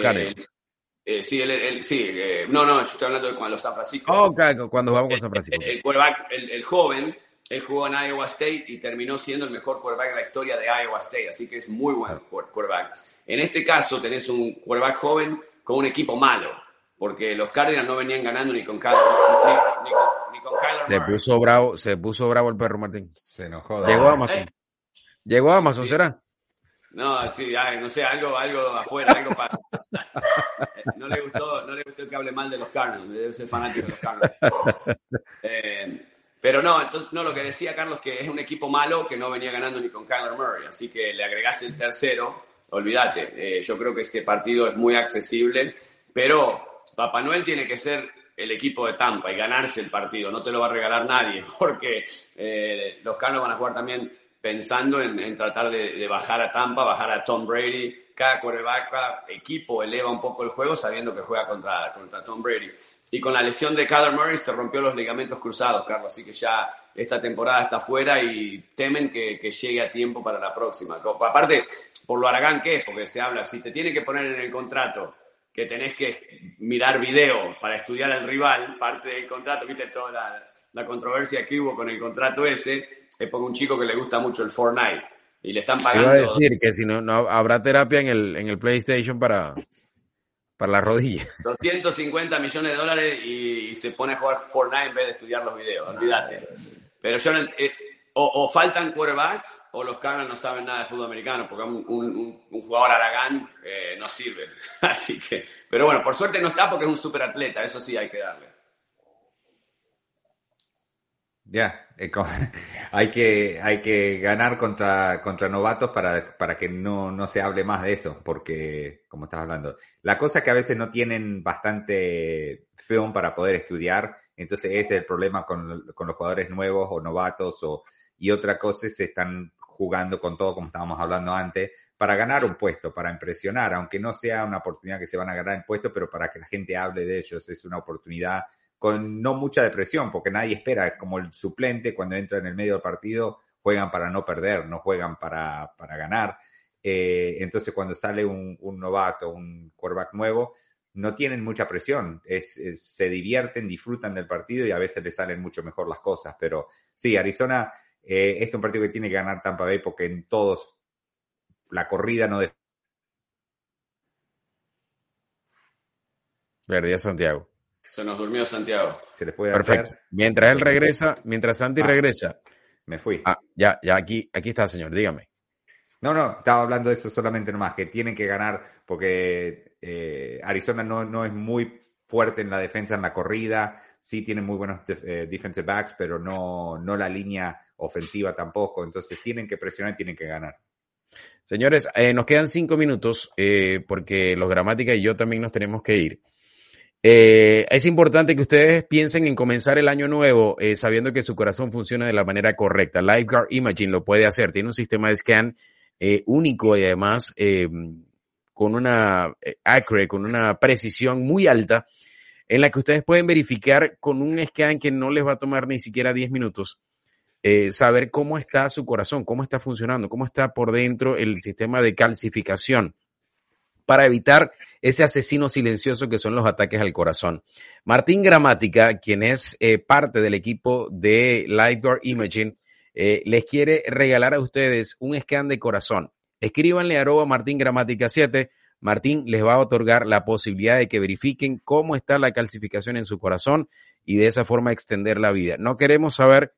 eh, sí, el, el, sí no, no, yo estoy hablando de cuando los San Francisco. Oh, okay, cuando vamos con San Francisco. El, el quarterback, el, joven, él jugó en Iowa State y terminó siendo el mejor quarterback de la historia de Iowa State, así que es muy buen quarterback. En este caso tenés un quarterback joven con un equipo malo, porque los Cardinals no venían ganando ni con Kyler, ni, ni, con Kyler Se puso bravo, se puso bravo el perro Martín. Se enojó. Llegó a Amazon. ¿Eh? Llegó a Amazon, Sí. ¿será? No, sí, ay, no sé, algo, algo afuera, algo pasa. no, le gustó, no le gustó que hable mal de los Cardinals, debe ser fanático de los Cardinals. <laughs> Eh, pero no, entonces, no, lo que decía Carlos, que es un equipo malo que no venía ganando ni con Kyler Murray, así que le agregás el tercero, olvídate, eh, yo creo que este partido es muy accesible, pero Papá Noel tiene que ser el equipo de Tampa y ganarse el partido, no te lo va a regalar nadie, <laughs> porque eh, los Cardinals van a jugar también pensando en, en tratar de, de, bajar a Tampa, bajar a Tom Brady. Cada quarterback, equipo eleva un poco el juego sabiendo que juega contra, contra Tom Brady. Y con la lesión de Kyler Murray se rompió los ligamentos cruzados, Carlos. Así que ya esta temporada está fuera y temen que, que llegue a tiempo para la próxima. Aparte, por lo aragán que es, porque se habla, si te tiene que poner en el contrato que tenés que mirar video para estudiar al rival, parte del contrato, viste toda la, la controversia que hubo con el contrato ese, es por un chico que le gusta mucho el Fortnite y le están pagando. Iba a decir que si no, no habrá terapia en el, en el PlayStation para, para la rodilla. <laughs> 250 millones de dólares y, y, se pone a jugar Fortnite en vez de estudiar los videos, olvídate. Pero yo no, eh, o, o, faltan quarterbacks o los Cardinals no saben nada de fútbol americano porque un, jugador aragán eh, no sirve. <laughs> Así que, pero bueno, por suerte no está porque es un super atleta, eso sí hay que darle. Ya, yeah, <laughs> hay, que, hay que ganar contra, contra novatos para, para que no, no se hable más de eso, porque, como estás hablando, la cosa es que a veces no tienen bastante film para poder estudiar, entonces ese es el problema con, con los jugadores nuevos o novatos, o y otra cosa es están jugando con todo, como estábamos hablando antes, para ganar un puesto, para impresionar, aunque no sea una oportunidad que se van a ganar en puesto, pero para que la gente hable de ellos, es una oportunidad con no mucha depresión, porque nadie espera, como el suplente cuando entra en el medio del partido, juegan para no perder, no juegan para, para ganar. Eh, entonces, cuando sale un, un, novato, un quarterback nuevo, no tienen mucha presión, es, es, se divierten, disfrutan del partido y a veces les salen mucho mejor las cosas. Pero sí, Arizona, eh, este es un partido que tiene que ganar Tampa Bay porque en todos la corrida no... Perdí Santiago. Se nos durmió Santiago. Se les puede Perfecto. hacer. Mientras él regresa, mientras Santi Ah. regresa. Me fui. Ah, ya, ya aquí, aquí está, señor. Dígame. No, no, estaba hablando de eso solamente nomás, que tienen que ganar porque eh, Arizona no, no es muy fuerte en la defensa en la corrida, sí tienen muy buenos eh, defensive backs, pero no, no la línea ofensiva tampoco, entonces tienen que presionar y tienen que ganar. Señores, eh, nos quedan cinco minutos eh, porque los gramática y yo también nos tenemos que ir. Eh, es importante que ustedes piensen en comenzar el año nuevo eh, sabiendo que su corazón funciona de la manera correcta. Lifeguard Imaging lo puede hacer. Tiene un sistema de scan eh, único y además eh, con una accurate, con una precisión muy alta en la que ustedes pueden verificar con un scan que no les va a tomar ni siquiera 10 minutos eh, saber cómo está su corazón, cómo está funcionando, cómo está por dentro el sistema de calcificación para evitar ese asesino silencioso que son los ataques al corazón. Martín Gramática, quien es eh, parte del equipo de Lifeguard Imaging, eh, les quiere regalar a ustedes un scan de corazón. Escríbanle a arroba Martín Gramática 7. Martín les va a otorgar la posibilidad de que verifiquen cómo está la calcificación en su corazón y de esa forma extender la vida. No queremos saber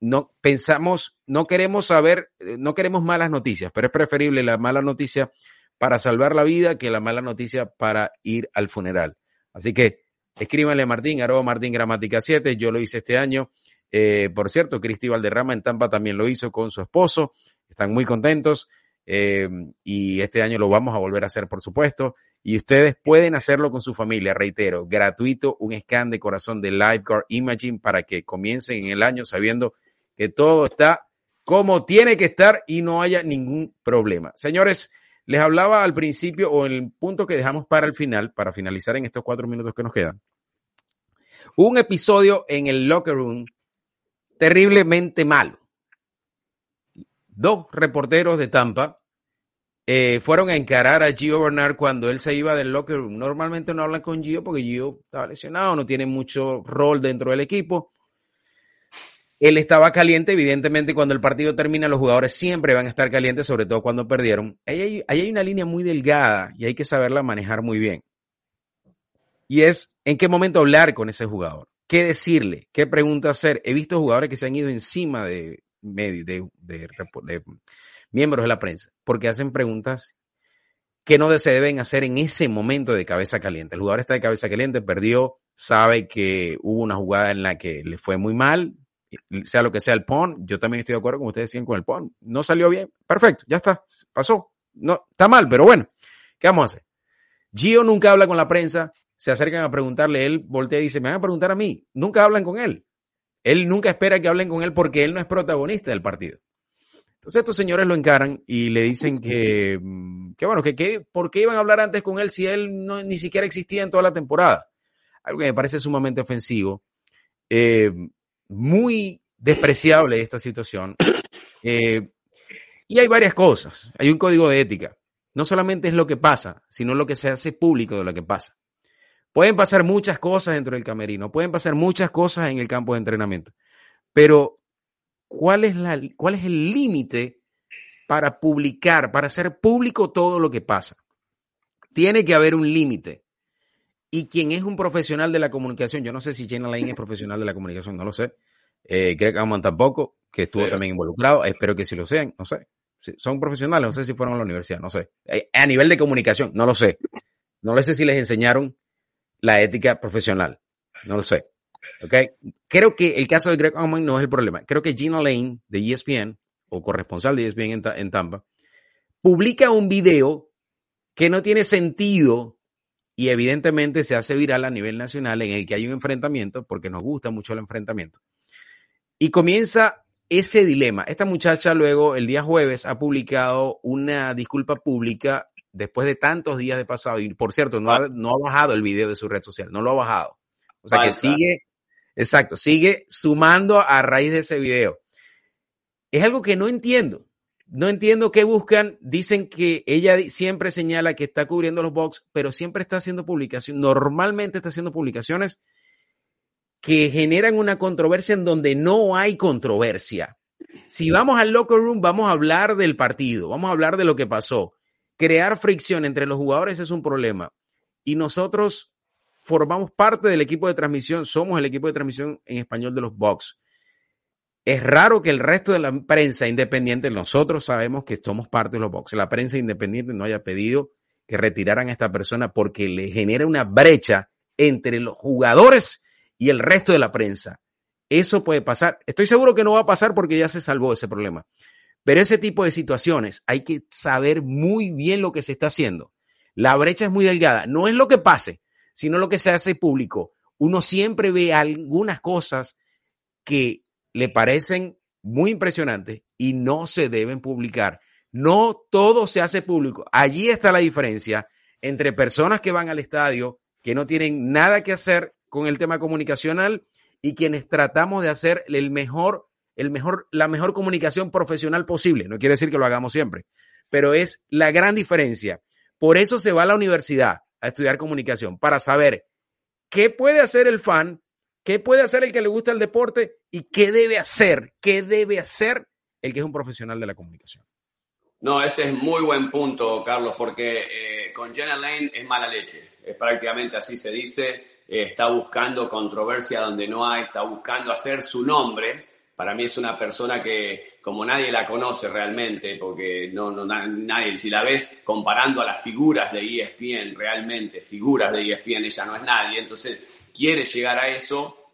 no pensamos, no queremos saber, eh, no queremos malas noticias, pero es preferible la mala noticia para salvar la vida que la mala noticia para ir al funeral. Así que escríbanle a Martín, arroba Martín Gramática 7, yo lo hice este año. Eh, por cierto, Cristi Valderrama en Tampa también lo hizo con su esposo, están muy contentos eh, y este año lo vamos a volver a hacer, por supuesto. Y ustedes pueden hacerlo con su familia, reitero, gratuito, un scan de corazón de Lifeguard Imaging para que comiencen en el año sabiendo que todo está como tiene que estar y no haya ningún problema. Señores, les hablaba al principio o el punto que dejamos para el final, para finalizar en estos cuatro minutos que nos quedan. Un episodio en el locker room terriblemente malo. Dos reporteros de Tampa eh, fueron a encarar a Gio Bernard cuando él se iba del locker room. Normalmente no hablan con Gio porque Gio estaba lesionado, no tiene mucho rol dentro del equipo. Él estaba caliente, evidentemente cuando el partido termina los jugadores siempre van a estar calientes, sobre todo cuando perdieron. Hay, ahí hay una línea muy delgada y hay que saberla manejar muy bien. Y es en qué momento hablar con ese jugador, qué decirle, qué pregunta hacer. He visto jugadores que se han ido encima de, de, de, miembros de la prensa porque hacen preguntas que no se deben hacer en ese momento de cabeza caliente. El jugador está de cabeza caliente, perdió, sabe que hubo una jugada en la que le fue muy mal, sea lo que sea el PON, yo también estoy de acuerdo con ustedes decían con el PON, no salió bien, perfecto, ya está, pasó, no, está mal, pero bueno, ¿qué vamos a hacer? Gio nunca habla con la prensa, se acercan a preguntarle, él voltea y dice, me van a preguntar a mí, nunca hablan con él, él nunca espera que hablen con él porque él no es protagonista del partido. Entonces estos señores lo encaran y le dicen que, que bueno, que, que por qué iban a hablar antes con él si él no, ni siquiera existía en toda la temporada. Algo que me parece sumamente ofensivo. Eh, muy despreciable esta situación. <coughs> Eh, y hay varias cosas. Hay un código de ética. No solamente es lo que pasa, sino lo que se hace público de lo que pasa. Pueden pasar muchas cosas dentro del camerino, pueden pasar muchas cosas en el campo de entrenamiento, pero ¿cuál es, la, cuál es el límite para publicar, para hacer público todo lo que pasa? Tiene que haber un límite. Y quien es un profesional de la comunicación, yo no sé si Jenna Lane es profesional de la comunicación, no lo sé. Eh, Greg Auman tampoco, que estuvo también involucrado, espero que sí lo sean, no sé. Son profesionales, no sé si fueron a la universidad, no sé. Eh, a nivel de comunicación, no lo sé. No lo sé si les enseñaron la ética profesional, no lo sé. ¿Ok? Creo que el caso de Greg Auman no es el problema. Creo que Gina Lane de ESPN, o corresponsal de ESPN en Tampa, publica un video que no tiene sentido y evidentemente se hace viral a nivel nacional en el que hay un enfrentamiento, porque nos gusta mucho el enfrentamiento. Y comienza ese dilema. Esta muchacha luego, el día jueves, ha publicado una disculpa pública después de tantos días de pasado. Y por cierto, no ha, no ha bajado el video de su red social, no lo ha bajado. O sea que sigue, exacto, sigue sumando a raíz de ese video. Es algo que no entiendo. No entiendo qué buscan. Dicen que ella siempre señala que está cubriendo los box, pero siempre está haciendo publicaciones. Normalmente está haciendo publicaciones que generan una controversia en donde no hay controversia. Si vamos al locker room, vamos a hablar del partido, vamos a hablar de lo que pasó. Crear fricción entre los jugadores es un problema. Y nosotros formamos parte del equipo de transmisión, somos el equipo de transmisión en español de los Bucks. Es raro que el resto de la prensa independiente, nosotros sabemos que somos parte de los Bucks, la prensa independiente no haya pedido que retiraran a esta persona porque le genera una brecha entre los jugadores y el resto de la prensa. Eso puede pasar. Estoy seguro que no va a pasar porque ya se salvó ese problema. Pero ese tipo de situaciones hay que saber muy bien lo que se está haciendo. La brecha es muy delgada. No es lo que pase, sino lo que se hace público. Uno siempre ve algunas cosas que le parecen muy impresionantes y no se deben publicar. No todo se hace público. Allí está la diferencia entre personas que van al estadio, que no tienen nada que hacer con el tema comunicacional y quienes tratamos de hacer el mejor, el mejor, la mejor comunicación profesional posible. No quiere decir que lo hagamos siempre, pero es la gran diferencia. Por eso se va a la universidad a estudiar comunicación, para saber qué puede hacer el fan, qué puede hacer el que le gusta el deporte y qué debe hacer, qué debe hacer el que es un profesional de la comunicación. No, ese es muy buen punto, Carlos, porque eh, con Jenna Lane es mala leche. Es prácticamente así se dice eh, está buscando controversia donde no hay, está buscando hacer su nombre. Para mí es una persona que, como nadie la conoce realmente, porque no, no nadie, si la ves comparando a las figuras de ESPN, realmente, figuras de ESPN, ella no es nadie. Entonces, quiere llegar a eso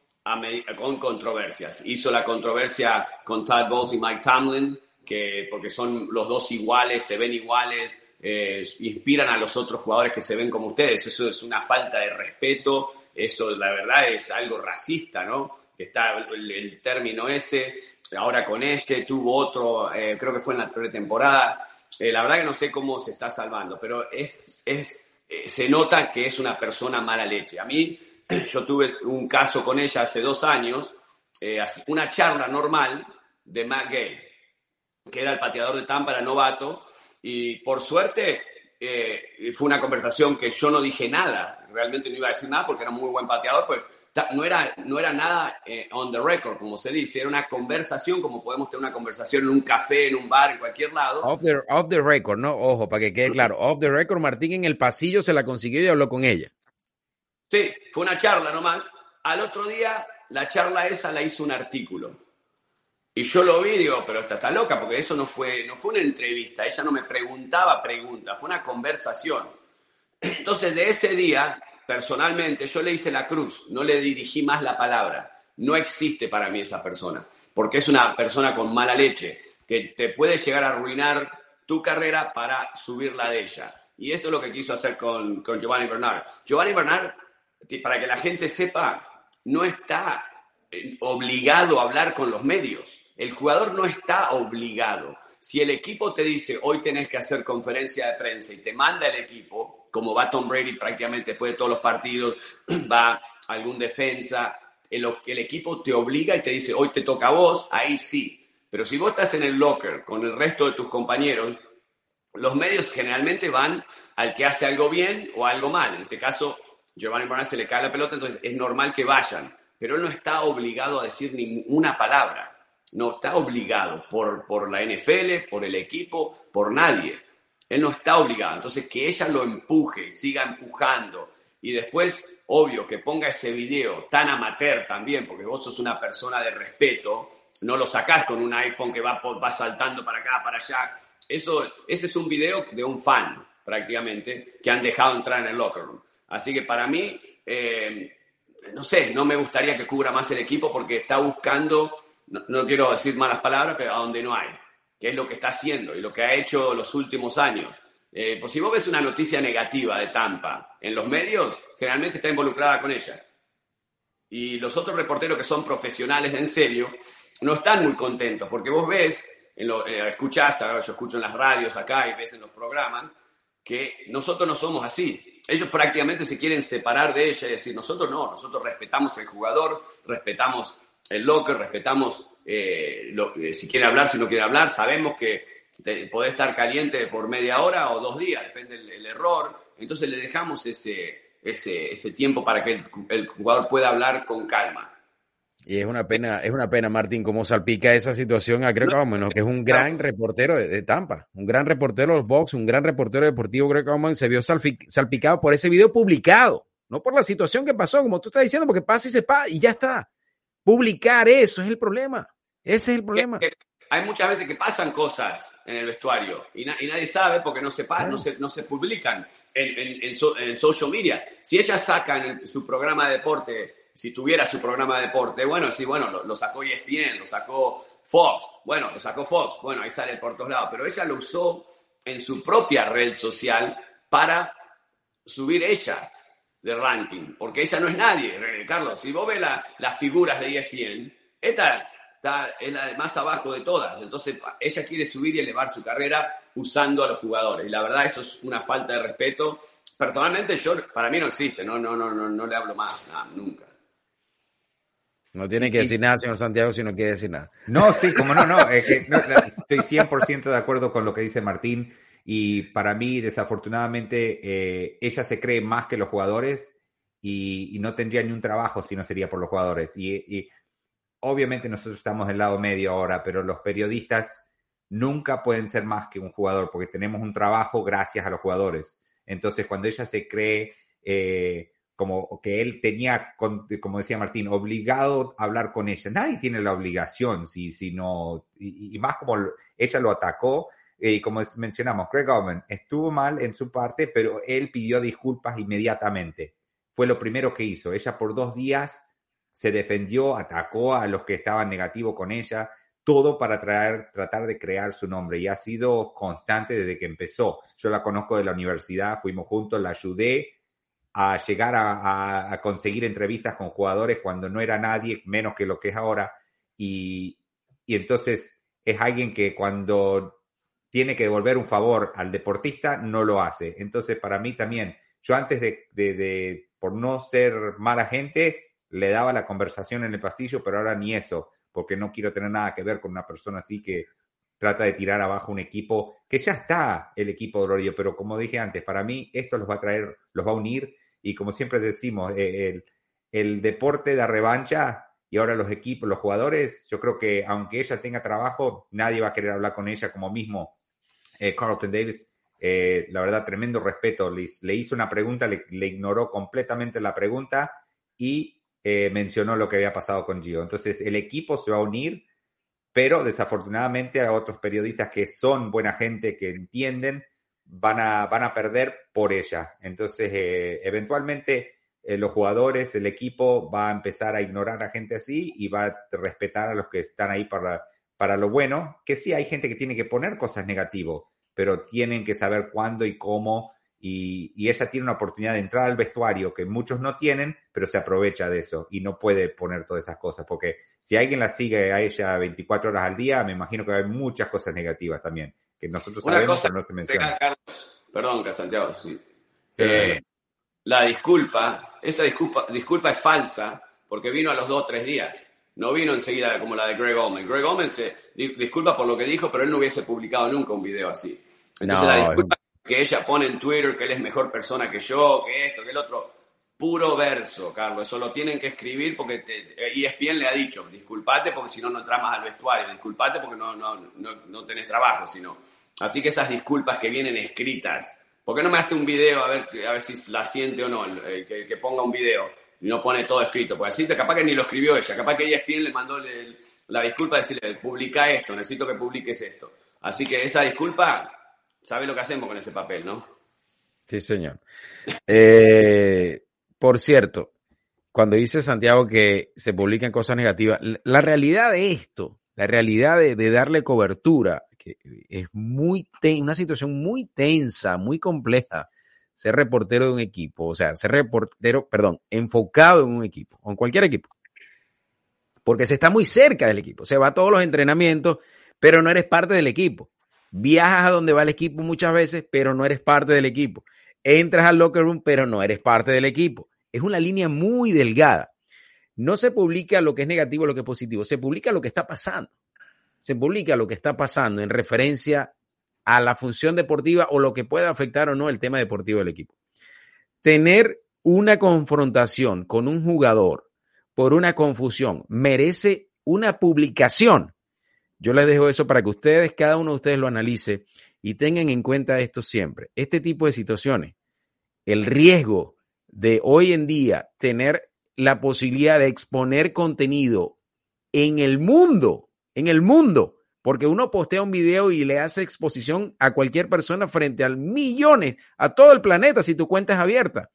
con controversias. Hizo la controversia con Todd Bowles y Mike Tomlin, que, porque son los dos iguales, se ven iguales, eh, inspiran a los otros jugadores que se ven como ustedes. Eso es una falta de respeto eso, la verdad, es algo racista, ¿no? Que está el, término ese. Ahora con este, tuvo otro, eh, creo que fue en la pretemporada. Eh, la verdad que no sé cómo se está salvando, pero es, es, eh, se nota que es una persona mala leche. A mí, <clears throat> yo tuve un caso con ella hace dos años, una charla normal de Matt Gay, que era el pateador de Tampa, era novato, y por suerte fue una conversación que yo no dije nada realmente no iba a decir nada porque era muy buen pateador, pues no era, no era nada eh, on the record, como se dice, era una conversación, como podemos tener una conversación en un café, en un bar, en cualquier lado. Off the, off the record, ¿no? Ojo, para que quede claro, off the record, Martín en el pasillo se la consiguió y habló con ella. Sí, fue una charla nomás. Al otro día, la charla esa la hizo un artículo. Y yo lo vi y digo, pero esta está loca, porque eso no fue, no fue una entrevista, ella no me preguntaba preguntas, fue una conversación. <clears throat> Entonces, de ese día, personalmente, yo le hice la cruz, no le dirigí más la palabra. No existe para mí esa persona, porque es una persona con mala leche, que te puede llegar a arruinar tu carrera para subir la de ella. Y eso es lo que quiso hacer con, con Giovanni Bernard. Giovanni Bernard, para que la gente sepa, no está eh, obligado a hablar con los medios. El jugador no está obligado. Si el equipo te dice, hoy tenés que hacer conferencia de prensa y te manda el equipo, como va Tom Brady prácticamente después de todos los partidos, <clears throat> va algún defensa, el, el equipo te obliga y te dice, hoy te toca a vos, ahí sí. Pero si vos estás en el locker con el resto de tus compañeros, los medios generalmente van al que hace algo bien o algo mal. En este caso, Giovanni Bernard se le cae la pelota, entonces es normal que vayan. Pero él no está obligado a decir ninguna palabra no está obligado por, por la NFL, por el equipo, por nadie. Él no está obligado. Entonces, que ella lo empuje, siga empujando. Y después, obvio, que ponga ese video tan amateur también, porque vos sos una persona de respeto, no lo sacás con un iPhone que va, va saltando para acá, para allá. Eso, ese es un video de un fan, prácticamente, que han dejado entrar en el locker room. Así que para mí, eh, no sé, no me gustaría que cubra más el equipo porque está buscando no, quiero decir malas palabras, pero a donde no hay, que es lo que está haciendo y lo que ha hecho los últimos años. Eh, pues si vos ves una noticia negativa de Tampa en los medios, generalmente está involucrada con ella. y los otros reporteros que son profesionales en serio no están muy contentos, porque vos ves, en lo, eh, escuchás, yo escucho en las radios acá y ves en los programas, que nosotros no somos así. Ellos prácticamente se quieren separar de ella y decir, nosotros no, nosotros respetamos el jugador, respetamos el locker, respetamos eh, eh, si quiere hablar, si no quiere hablar, sabemos que te, podés estar caliente por media hora o dos días, depende del error, entonces le dejamos ese, ese, ese tiempo para que el, jugador pueda hablar con calma. Y es una pena, es una pena, Martín, cómo salpica esa situación a Greg Oman, que es un gran reportero de, Tampa, un gran reportero de los box, un gran reportero deportivo. Greg Oman se vio salpicado por ese video publicado, no por la situación que pasó, como tú estás diciendo, porque pasa y se pasa y ya está. Publicar eso es el problema. Ese es el problema hay muchas veces que pasan cosas en el vestuario y, nadie sabe porque no se, no se, no se publican en, en, social media. Si ella saca en su programa de deporte, si tuviera su programa de deporte, bueno, sí, bueno, lo, sacó ESPN, lo sacó Fox, bueno, lo sacó Fox, bueno, ahí sale por todos lados, pero ella lo usó en su propia red social para subir ella de ranking, porque ella no es nadie, eh, Carlos. Si vos ves las figuras de ESPN, esta está, es la más abajo de todas. Entonces, ella quiere subir y elevar su carrera usando a los jugadores. Y la verdad, eso es una falta de respeto. Personalmente, yo, para mí no existe, no, no, no, no, no le hablo más, nunca. No tiene que decir nada, señor Santiago, si no quiere decir nada. No, sí, como no, no, es que estoy 100% de acuerdo con lo que dice Martín y para mí, desafortunadamente, eh, ella se cree más que los jugadores y, no tendría ni un trabajo si no sería por los jugadores. y obviamente nosotros estamos del lado medio ahora, pero los periodistas nunca pueden ser más que un jugador porque tenemos un trabajo gracias a los jugadores. Entonces, cuando ella se cree eh, como que él tenía, como decía Martín, obligado a hablar con ella, nadie tiene la obligación, si, si no, y, más como ella lo atacó, eh, y como mencionamos, Craig Owen estuvo mal en su parte, pero él pidió disculpas inmediatamente. Fue lo primero que hizo. Ella por dos días se defendió, atacó a los que estaban negativos con ella, todo para tratar de crear su nombre y ha sido constante desde que empezó. Yo la conozco de la universidad, fuimos juntos, la ayudé a llegar a, conseguir entrevistas con jugadores cuando no era nadie, menos que lo que es ahora. Y, entonces es alguien que cuando tiene que devolver un favor al deportista, no lo hace. Entonces, para mí también, yo antes de, de por no ser mala gente, le daba la conversación en el pasillo, pero ahora ni eso, porque no quiero tener nada que ver con una persona así que trata de tirar abajo un equipo que ya está el equipo de Lorio, pero como dije antes, para mí esto los va a traer, los va a unir y como siempre decimos, eh, el, el deporte de revancha y ahora los equipos, los jugadores, yo creo que aunque ella tenga trabajo, nadie va a querer hablar con ella como mismo eh, Carlton Davis. Eh, la verdad, tremendo respeto. Le, le hizo una pregunta, le, ignoró completamente la pregunta y eh, mencionó lo que había pasado con Gio. Entonces, el equipo se va a unir, pero desafortunadamente a otros periodistas que son buena gente, que entienden, van a, van a perder por ella. Entonces, eh, eventualmente eh, los jugadores, el equipo va a empezar a ignorar a gente así y va a respetar a los que están ahí para, para lo bueno, que sí hay gente que tiene que poner cosas negativas, pero tienen que saber cuándo y cómo y, ella tiene una oportunidad de entrar al vestuario que muchos no tienen, pero se aprovecha de eso y no puede poner todas esas cosas, porque si alguien la sigue a ella 24 horas al día, me imagino que hay muchas cosas negativas también, que nosotros sabemos, pero no se menciona. perdón, que Santiago, sí. Eh, la disculpa, esa disculpa, disculpa es falsa, porque vino a los dos o tres días. No vino enseguida como la de Greg Omen. Greg Omen se disculpa por lo que dijo, pero él no hubiese publicado nunca un video así. Entonces la disculpa que ella pone en Twitter que él es mejor persona que yo, que esto, que el otro. Puro verso, Carlos. Eso lo tienen que escribir porque te, ESPN le ha dicho, disculpate porque si no, no entras más al vestuario. Disculpate porque no, no, no, no tenés trabajo, sino. Así que esas disculpas que vienen escritas. ¿Por qué no me hace un video a ver, a ver si la siente o no? que, ponga un video y no pone todo escrito. Porque así capaz que ni lo escribió ella. Capaz que ESPN le mandó la disculpa de decirle, publica esto, necesito que publiques esto. Así que esa disculpa ¿Sabe lo que hacemos con ese papel, no? Sí, señor. Eh, por cierto, cuando dice Santiago que se publican cosas negativas, la realidad de esto, la realidad de, darle cobertura, que es muy una situación muy tensa, muy compleja, ser reportero de un equipo, o sea, ser reportero, perdón, enfocado en un equipo, o en cualquier equipo. Porque se está muy cerca del equipo, se va a todos los entrenamientos, pero no eres parte del equipo. Viajas a donde va el equipo muchas veces, pero no eres parte del equipo. Entras al locker room, pero no eres parte del equipo. Es una línea muy delgada. No se publica lo que es negativo, lo que es positivo, se publica lo que está pasando. Se publica lo que está pasando en referencia a la función deportiva o lo que pueda afectar o no el tema deportivo del equipo. Tener una confrontación con un jugador por una confusión merece una publicación. Yo les dejo eso para que ustedes, cada uno de ustedes lo analice y tengan en cuenta esto siempre. Este tipo de situaciones, el riesgo de hoy en día tener la posibilidad de exponer contenido en el mundo, en el mundo, porque uno postea un video y le hace exposición a cualquier persona frente a millones, a todo el planeta, si tu cuenta es abierta.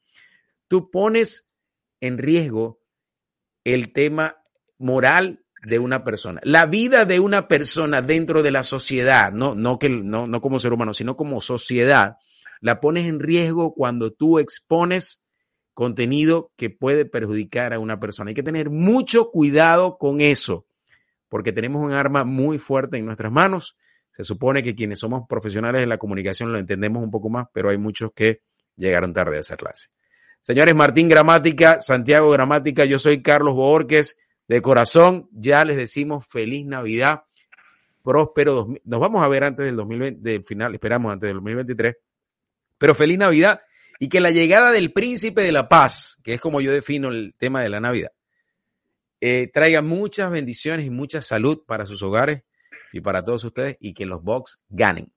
Tú pones en riesgo el tema moral de una persona, la vida de una persona dentro de la sociedad, no, no, que, no, no como ser humano, sino como sociedad, la pones en riesgo cuando tú expones contenido que puede perjudicar a una persona. Hay que tener mucho cuidado con eso porque tenemos un arma muy fuerte en nuestras manos. Se supone que quienes somos profesionales de la comunicación lo entendemos un poco más, pero hay muchos que llegaron tarde a esa clase. Señores, Martín Gramática, Santiago Gramática, yo soy Carlos Borges. De corazón, ya les decimos feliz Navidad, próspero. Nos vamos a ver antes del 2020, del final, esperamos antes del 2023. Pero feliz Navidad y que la llegada del príncipe de la paz, que es como yo defino el tema de la Navidad, eh, traiga muchas bendiciones y mucha salud para sus hogares y para todos ustedes y que los Bucks ganen.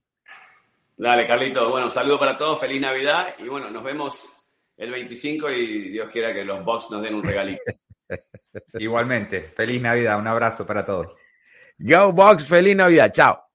Dale, Carlito. Bueno, saludo para todos, feliz Navidad y bueno, nos vemos el 25 y Dios quiera que los Bucks nos den un regalito. <laughs> Igualmente, feliz Navidad, un abrazo para todos. Go Bucks, feliz Navidad, chao.